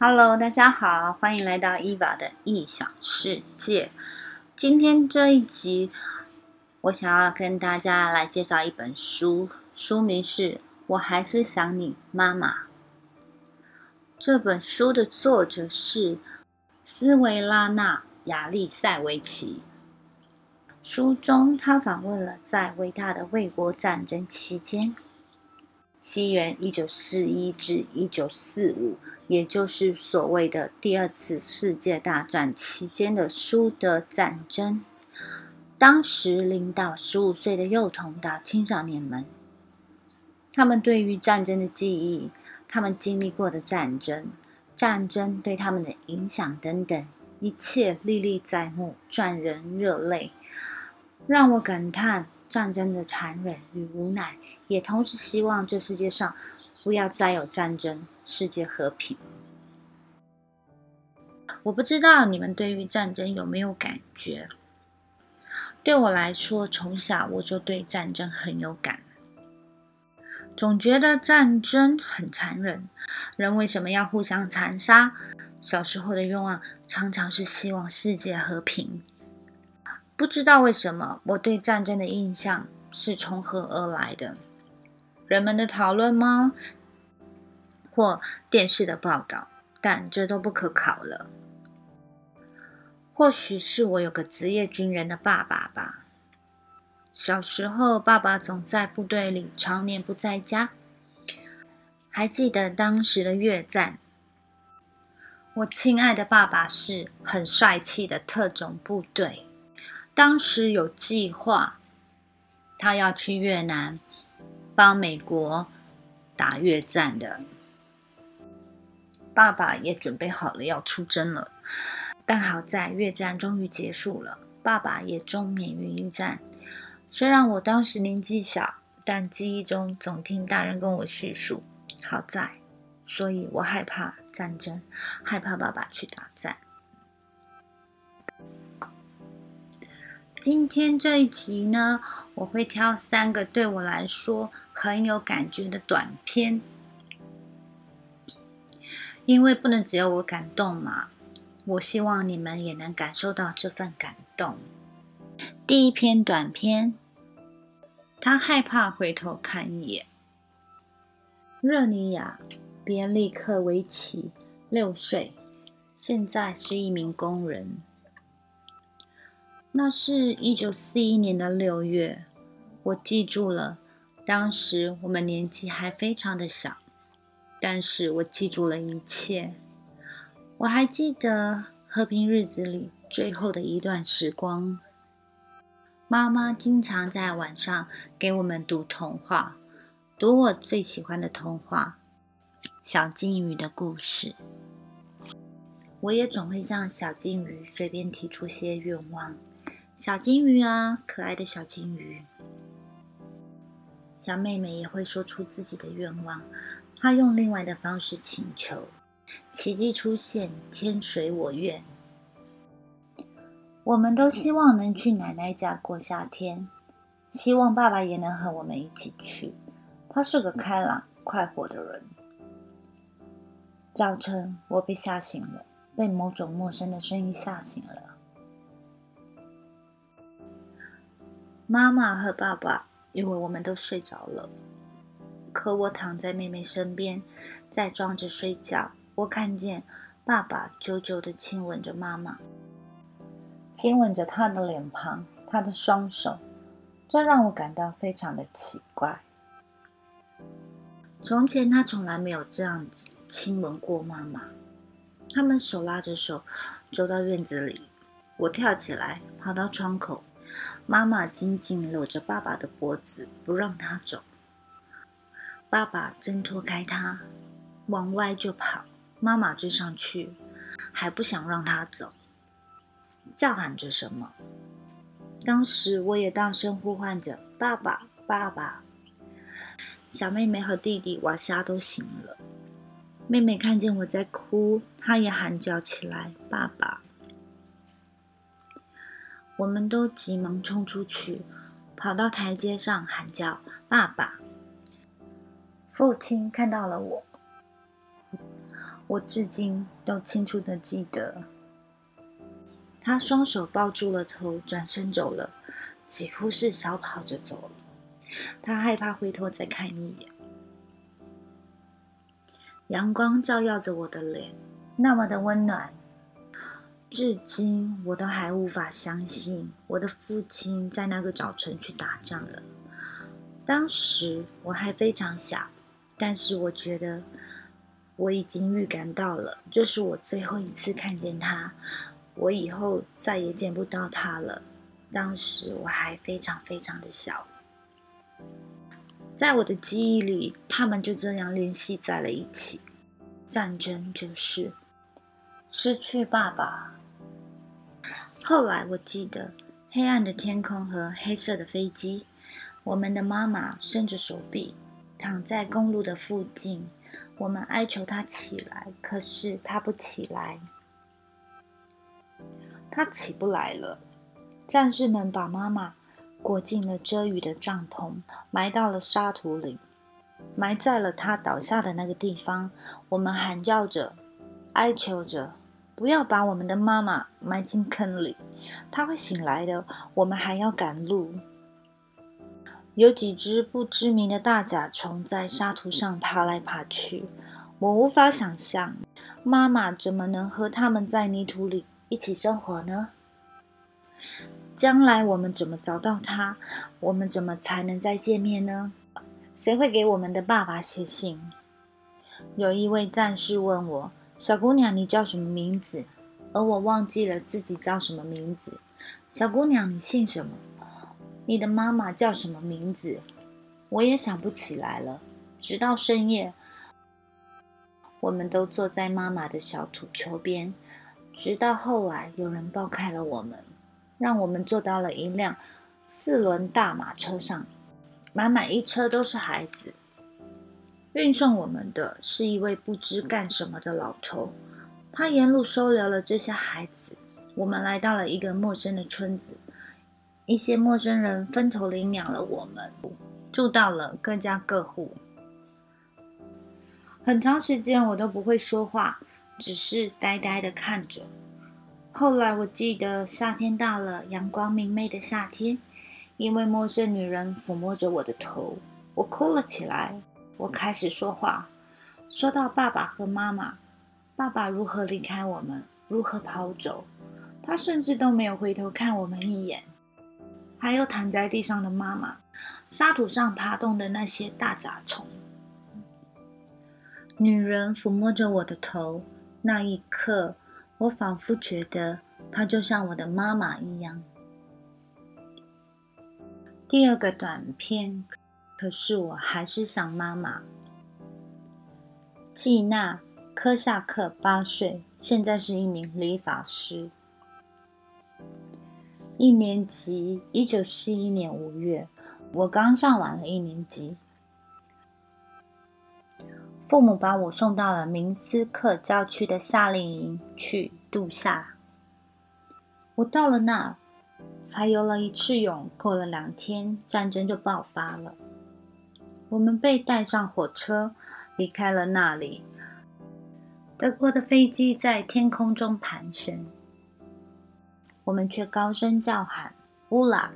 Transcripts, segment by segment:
Hello，大家好，欢迎来到伊娃的异想世界。今天这一集，我想要跟大家来介绍一本书，书名是《我还是想你妈妈》。这本书的作者是斯维拉娜·亚历塞维奇。书中，他访问了在伟大的卫国战争期间，西元一九四一至一九四五。也就是所谓的第二次世界大战期间的苏德战争，当时零到十五岁的幼童到青少年们，他们对于战争的记忆，他们经历过的战争，战争对他们的影响等等，一切历历在目，赚人热泪，让我感叹战争的残忍与无奈，也同时希望这世界上。不要再有战争，世界和平。我不知道你们对于战争有没有感觉？对我来说，从小我就对战争很有感，总觉得战争很残忍，人为什么要互相残杀？小时候的愿望常常是希望世界和平。不知道为什么，我对战争的印象是从何而来的？人们的讨论吗？或电视的报道，但这都不可考了。或许是我有个职业军人的爸爸吧。小时候，爸爸总在部队里，常年不在家。还记得当时的越战，我亲爱的爸爸是很帅气的特种部队。当时有计划，他要去越南帮美国打越战的。爸爸也准备好了要出征了，但好在越战终于结束了，爸爸也终免于一战。虽然我当时年纪小，但记忆中总听大人跟我叙述。好在，所以我害怕战争，害怕爸爸去打战。今天这一集呢，我会挑三个对我来说很有感觉的短片。因为不能只有我感动嘛，我希望你们也能感受到这份感动。第一篇短片，他害怕回头看一眼。热尼亚·别利克维奇，六岁，现在是一名工人。那是一九四一年的六月，我记住了，当时我们年纪还非常的小。但是我记住了一切，我还记得和平日子里最后的一段时光。妈妈经常在晚上给我们读童话，读我最喜欢的童话《小金鱼的故事》。我也总会向小金鱼随便提出些愿望。小金鱼啊，可爱的小金鱼。小妹妹也会说出自己的愿望。他用另外的方式请求，奇迹出现，天随我愿。我们都希望能去奶奶家过夏天，希望爸爸也能和我们一起去。他是个开朗、快活的人。早晨，我被吓醒了，被某种陌生的声音吓醒了。妈妈和爸爸以为我们都睡着了。可我躺在妹妹身边，在装着睡觉。我看见爸爸久久的亲吻着妈妈，亲吻着她的脸庞，她的双手，这让我感到非常的奇怪。从前他从来没有这样子亲吻过妈妈。他们手拉着手走到院子里，我跳起来跑到窗口，妈妈紧紧搂着爸爸的脖子，不让他走。爸爸挣脱开他，往外就跑。妈妈追上去，还不想让他走，叫喊着什么。当时我也大声呼唤着：“爸爸，爸爸！”小妹妹和弟弟瓦夏都醒了。妹妹看见我在哭，她也喊叫起来：“爸爸！”我们都急忙冲出去，跑到台阶上喊叫：“爸爸！”父亲看到了我，我至今都清楚的记得。他双手抱住了头，转身走了，几乎是小跑着走了。他害怕回头再看一眼。阳光照耀着我的脸，那么的温暖。至今我都还无法相信，我的父亲在那个早晨去打仗了。当时我还非常小，但是我觉得我已经预感到了，这是我最后一次看见他，我以后再也见不到他了。当时我还非常非常的小，在我的记忆里，他们就这样联系在了一起。战争就是失去爸爸。后来我记得黑暗的天空和黑色的飞机，我们的妈妈伸着手臂躺在公路的附近，我们哀求她起来，可是她不起来，她起不来了。战士们把妈妈裹进了遮雨的帐篷，埋到了沙土里，埋在了她倒下的那个地方。我们喊叫着，哀求着。不要把我们的妈妈埋进坑里，她会醒来的。我们还要赶路。有几只不知名的大甲虫在沙土上爬来爬去，我无法想象妈妈怎么能和它们在泥土里一起生活呢？将来我们怎么找到她？我们怎么才能再见面呢？谁会给我们的爸爸写信？有一位战士问我。小姑娘，你叫什么名字？而我忘记了自己叫什么名字。小姑娘，你姓什么？你的妈妈叫什么名字？我也想不起来了。直到深夜，我们都坐在妈妈的小土丘边。直到后来，有人抱开了我们，让我们坐到了一辆四轮大马车上，满满一车都是孩子。运送我们的是一位不知干什么的老头，他沿路收留了这些孩子。我们来到了一个陌生的村子，一些陌生人分头领养了我们，住到了各家各户。很长时间我都不会说话，只是呆呆的看着。后来我记得夏天到了，阳光明媚的夏天，一位陌生女人抚摸着我的头，我哭了起来。我开始说话，说到爸爸和妈妈，爸爸如何离开我们，如何跑走，他甚至都没有回头看我们一眼。还有躺在地上的妈妈，沙土上爬动的那些大甲虫。女人抚摸着我的头，那一刻，我仿佛觉得她就像我的妈妈一样。第二个短片。可是我还是想妈妈。季娜·科夏克八岁，现在是一名理发师。一年级，一九四一年五月，我刚上完了一年级。父母把我送到了明斯克郊区的夏令营去度夏。我到了那儿，才游了一次泳。过了两天，战争就爆发了。我们被带上火车，离开了那里。德国的飞机在天空中盘旋，我们却高声叫喊“乌拉”。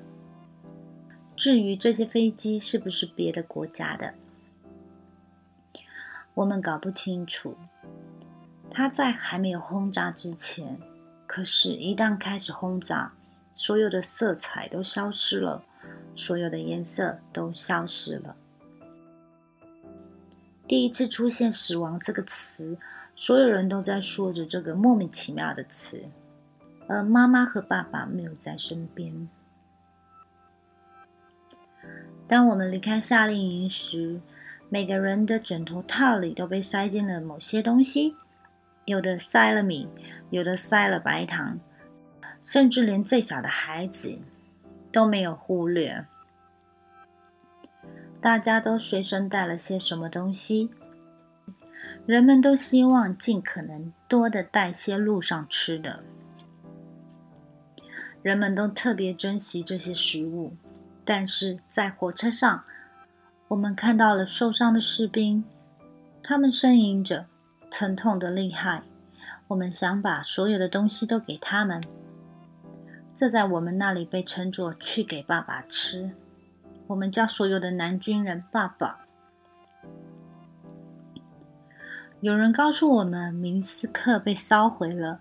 至于这些飞机是不是别的国家的，我们搞不清楚。它在还没有轰炸之前，可是，一旦开始轰炸，所有的色彩都消失了，所有的颜色都消失了。第一次出现“死亡”这个词，所有人都在说着这个莫名其妙的词，而妈妈和爸爸没有在身边。当我们离开夏令营时，每个人的枕头套里都被塞进了某些东西，有的塞了米，有的塞了白糖，甚至连最小的孩子都没有忽略。大家都随身带了些什么东西？人们都希望尽可能多的带些路上吃的。人们都特别珍惜这些食物，但是在火车上，我们看到了受伤的士兵，他们呻吟着，疼痛的厉害。我们想把所有的东西都给他们，这在我们那里被称作“去给爸爸吃”。我们叫所有的男军人“爸爸”。有人告诉我们，明斯克被烧毁了，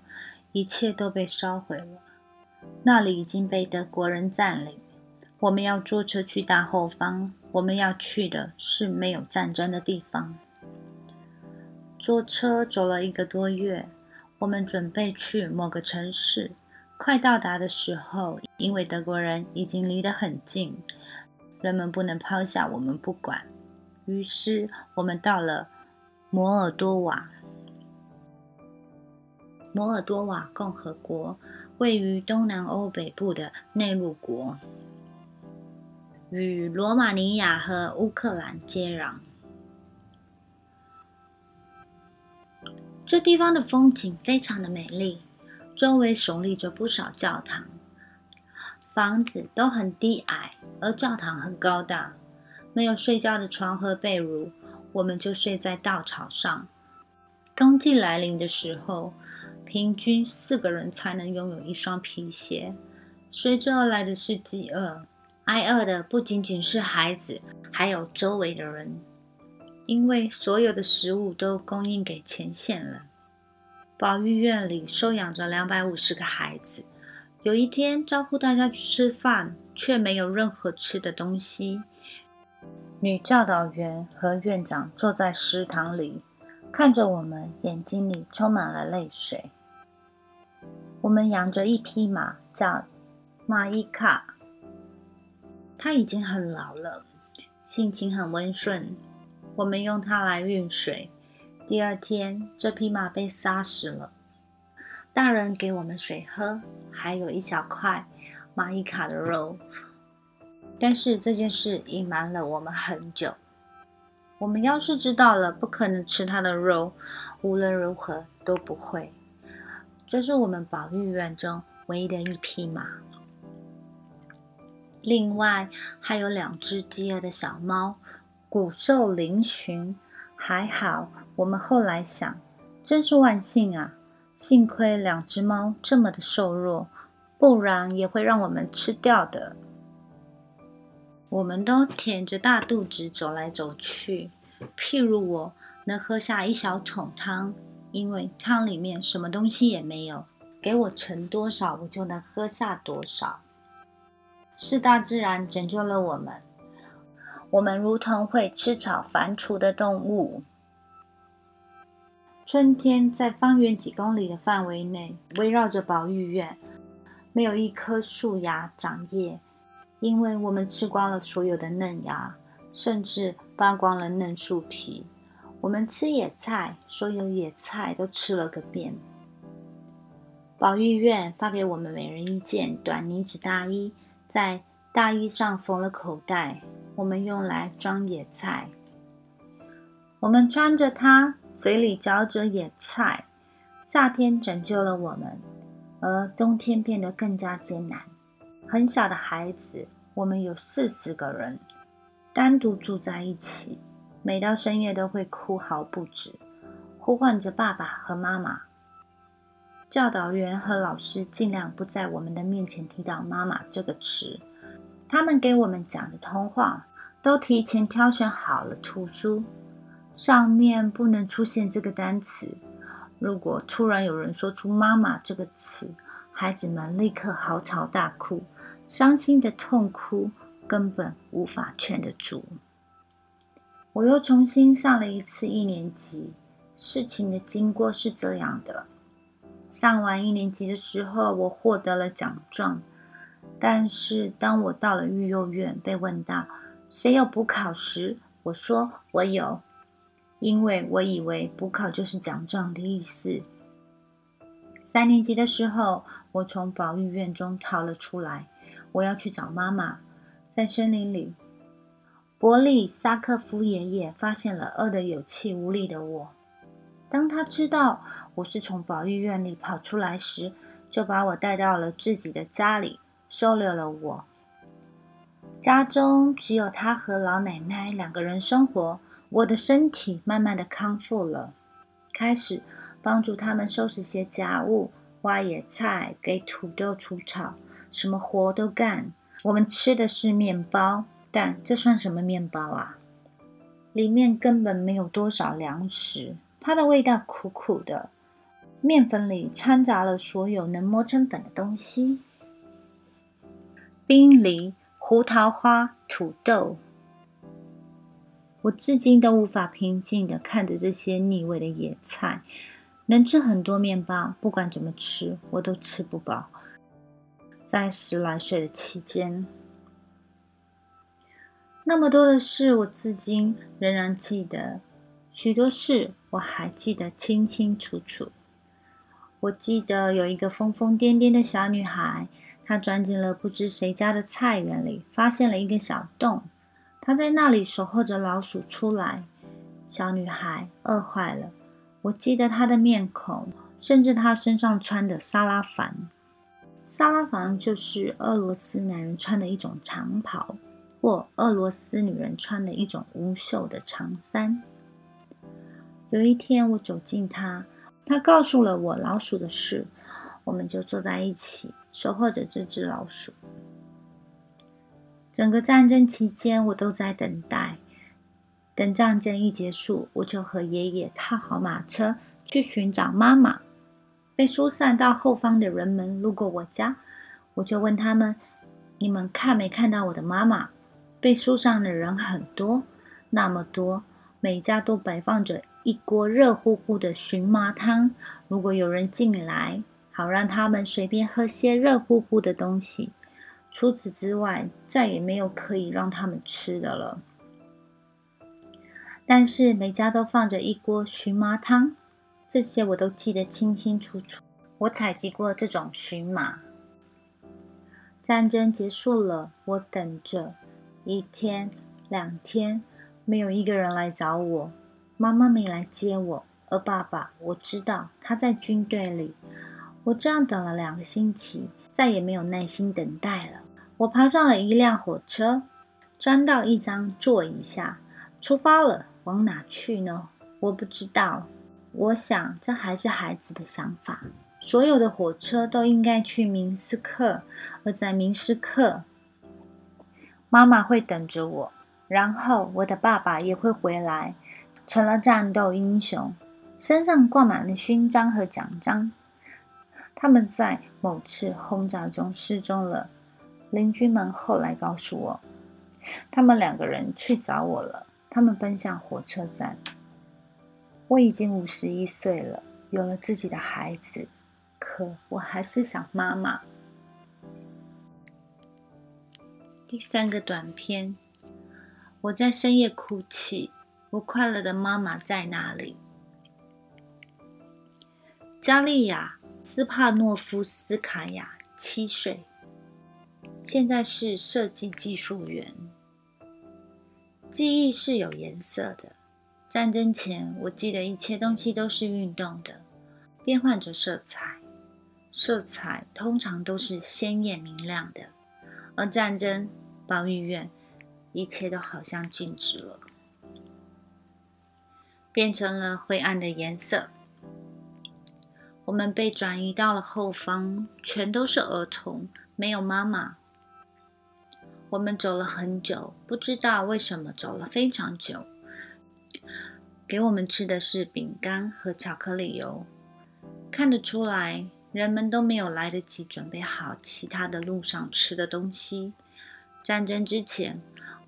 一切都被烧毁了，那里已经被德国人占领。我们要坐车去大后方，我们要去的是没有战争的地方。坐车走了一个多月。我们准备去某个城市，快到达的时候，因为德国人已经离得很近，人们不能抛下我们不管。于是我们到了摩尔多瓦。摩尔多瓦共和国位于东南欧北部的内陆国，与罗马尼亚和乌克兰接壤。这地方的风景非常的美丽，周围耸立着不少教堂，房子都很低矮，而教堂很高大。没有睡觉的床和被褥，我们就睡在稻草上。冬季来临的时候，平均四个人才能拥有一双皮鞋。随之而来的是饥饿，挨饿的不仅仅是孩子，还有周围的人。因为所有的食物都供应给前线了。保育院里收养着两百五十个孩子。有一天，招呼大家去吃饭，却没有任何吃的东西。女教导员和院长坐在食堂里，看着我们，眼睛里充满了泪水。我们养着一匹马，叫马伊卡。它已经很老了，性情很温顺。我们用它来运水。第二天，这匹马被杀死了。大人给我们水喝，还有一小块马伊卡的肉。但是这件事隐瞒了我们很久。我们要是知道了，不可能吃它的肉，无论如何都不会。这是我们保育院中唯一的一匹马。另外还有两只饥饿的小猫。骨瘦嶙峋，还好。我们后来想，真是万幸啊！幸亏两只猫这么的瘦弱，不然也会让我们吃掉的。我们都舔着大肚子走来走去。譬如我能喝下一小桶汤，因为汤里面什么东西也没有，给我盛多少，我就能喝下多少。是大自然拯救了我们。我们如同会吃草反刍的动物。春天在方圆几公里的范围内围绕着保育院，没有一棵树芽长叶，因为我们吃光了所有的嫩芽，甚至扒光了嫩树皮。我们吃野菜，所有野菜都吃了个遍。保育院发给我们每人一件短呢子大衣，在大衣上缝了口袋。我们用来装野菜，我们穿着它，嘴里嚼着野菜。夏天拯救了我们，而冬天变得更加艰难。很小的孩子，我们有四十个人，单独住在一起，每到深夜都会哭嚎不止，呼唤着爸爸和妈妈。教导员和老师尽量不在我们的面前提到“妈妈”这个词。他们给我们讲的童话。都提前挑选好了图书，上面不能出现这个单词。如果突然有人说出“妈妈”这个词，孩子们立刻嚎啕大哭，伤心的痛哭，根本无法劝得住。我又重新上了一次一年级。事情的经过是这样的：上完一年级的时候，我获得了奖状。但是当我到了育幼院，被问到。谁有补考时，我说我有，因为我以为补考就是奖状的意思。三年级的时候，我从保育院中逃了出来，我要去找妈妈。在森林里，伯利萨克夫爷爷发现了饿得有气无力的我。当他知道我是从保育院里跑出来时，就把我带到了自己的家里，收留了我。家中只有他和老奶奶两个人生活。我的身体慢慢的康复了，开始帮助他们收拾些家务、挖野菜、给土豆除草，什么活都干。我们吃的是面包，但这算什么面包啊？里面根本没有多少粮食，它的味道苦苦的。面粉里掺杂了所有能磨成粉的东西：冰梨、胡桃花、土豆。我至今都无法平静的看着这些腻味的野菜。能吃很多面包，不管怎么吃，我都吃不饱。在十来岁的期间，那么多的事，我至今仍然记得。许多事我还记得清清楚楚。我记得有一个疯疯癫癫的小女孩，她钻进了不知谁家的菜园里，发现了一个小洞。她在那里守候着老鼠出来。小女孩饿坏了。我记得她的面孔，甚至她身上穿的沙拉凡。沙拉凡就是俄罗斯男人穿的一种长袍，或俄罗斯女人穿的一种无袖的长衫。有一天，我走近她。他告诉了我老鼠的事，我们就坐在一起守候着这只老鼠。整个战争期间，我都在等待，等战争一结束，我就和爷爷踏好马车去寻找妈妈。被疏散到后方的人们路过我家，我就问他们：“你们看没看到我的妈妈？”被疏散的人很多，那么多，每家都摆放着。一锅热乎乎的荨麻汤，如果有人进来，好让他们随便喝些热乎乎的东西。除此之外，再也没有可以让他们吃的了。但是每家都放着一锅荨麻汤，这些我都记得清清楚楚。我采集过这种荨麻。战争结束了，我等着，一天、两天，没有一个人来找我。妈妈没来接我，而爸爸我知道他在军队里。我这样等了两个星期，再也没有耐心等待了。我爬上了一辆火车，钻到一张座椅下，出发了。往哪去呢？我不知道。我想这还是孩子的想法。所有的火车都应该去明斯克，而在明斯克，妈妈会等着我，然后我的爸爸也会回来。成了战斗英雄，身上挂满了勋章和奖章。他们在某次轰炸中失踪了。邻居们后来告诉我，他们两个人去找我了。他们奔向火车站。我已经五十一岁了，有了自己的孩子，可我还是想妈妈。第三个短片，我在深夜哭泣。我快乐的妈妈在哪里？加利亚·斯帕诺夫斯卡娅，七岁，现在是设计技术员。记忆是有颜色的。战争前，我记得一切东西都是运动的，变换着色彩，色彩通常都是鲜艳明亮的。而战争，保育院，一切都好像静止了。变成了灰暗的颜色。我们被转移到了后方，全都是儿童，没有妈妈。我们走了很久，不知道为什么走了非常久。给我们吃的是饼干和巧克力油。看得出来，人们都没有来得及准备好其他的路上吃的东西。战争之前，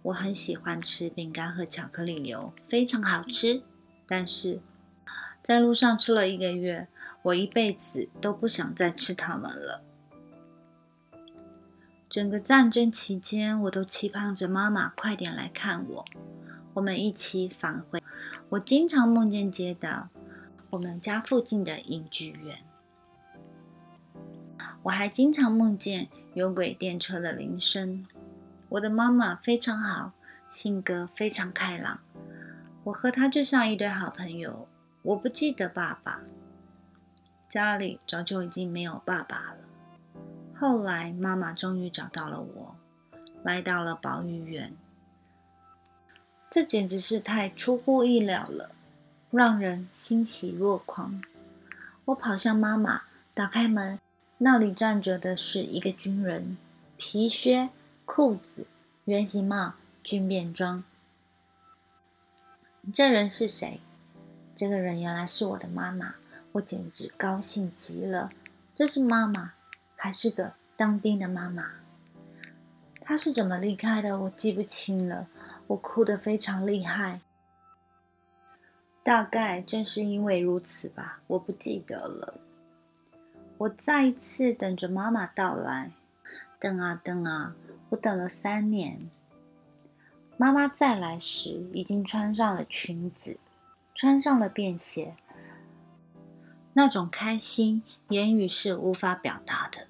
我很喜欢吃饼干和巧克力油，非常好吃。但是，在路上吃了一个月，我一辈子都不想再吃它们了。整个战争期间，我都期盼着妈妈快点来看我，我们一起返回。我经常梦见街道，我们家附近的影剧院。我还经常梦见有轨电车的铃声。我的妈妈非常好，性格非常开朗。我和她就像一对好朋友。我不记得爸爸，家里早就已经没有爸爸了。后来妈妈终于找到了我，来到了保育园。这简直是太出乎意料了。让人欣喜若狂。我跑向妈妈，打开门，那里站着的是一个军人，皮靴、裤子、圆形帽、军便装。这人是谁？这个人原来是我的妈妈，我简直高兴极了。这是妈妈，还是个当兵的妈妈。她是怎么离开的？我记不清了。我哭得非常厉害。大概正是因为如此吧，我不记得了。我再一次等着妈妈到来，等啊等啊，我等了三年。妈妈再来时，已经穿上了裙子，穿上了便鞋。那种开心，言语是无法表达的。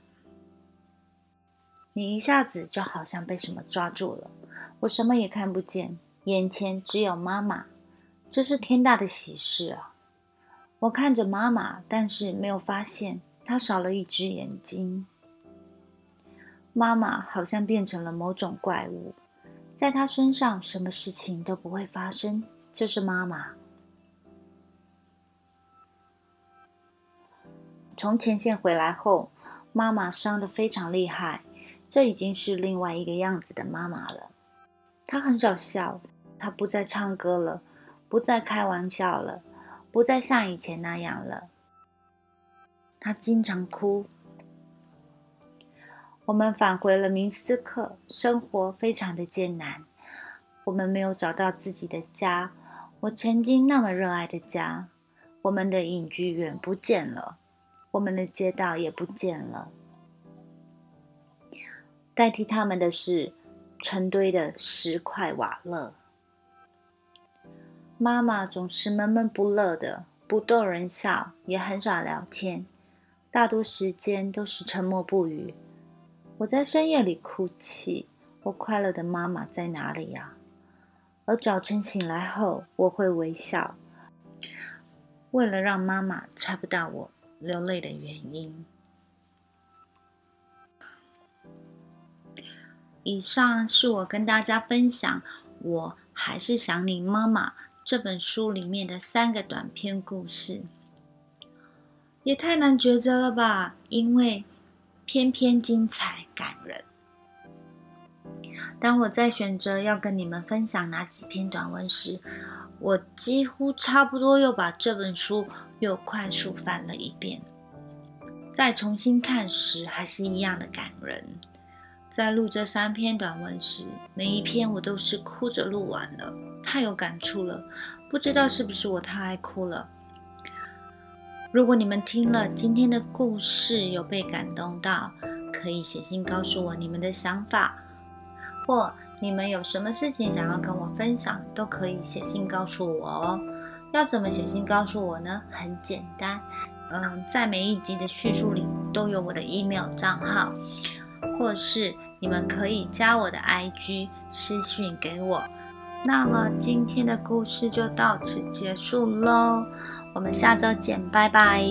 你一下子就好像被什么抓住了，我什么也看不见，眼前只有妈妈。这是天大的喜事啊！我看着妈妈，但是没有发现她少了一只眼睛。妈妈好像变成了某种怪物，在她身上什么事情都不会发生。这是妈妈。从前线回来后，妈妈伤得非常厉害，这已经是另外一个样子的妈妈了。她很少笑，她不再唱歌了。不再开玩笑了，不再像以前那样了。她经常哭。我们返回了明斯克，生活非常的艰难。我们没有找到自己的家，我曾经那么热爱的家。我们的影剧院不见了，我们的街道也不见了。代替他们的是成堆的石块瓦勒。妈妈总是闷闷不乐的，不逗人笑，也很少聊天，大多时间都是沉默不语。我在深夜里哭泣，我快乐的妈妈在哪里呀？而早晨醒来后，我会微笑，为了让妈妈猜不到我流泪的原因。以上是我跟大家分享，我还是想你妈妈。这本书里面的三个短篇故事，也太难抉择了吧？因为偏偏精彩感人。当我在选择要跟你们分享哪几篇短文时，我几乎差不多又把这本书又快速翻了一遍。再重新看时，还是一样的感人。在录这三篇短文时，每一篇我都是哭着录完了。太有感触了，不知道是不是我太爱哭了。如果你们听了今天的故事有被感动到，可以写信告诉我你们的想法，或你们有什么事情想要跟我分享，都可以写信告诉我哦。要怎么写信告诉我呢？很简单，嗯，在每一集的叙述里都有我的 email 账号，或是你们可以加我的 IG 私讯给我。那么今天的故事就到此结束喽，我们下周见，拜拜。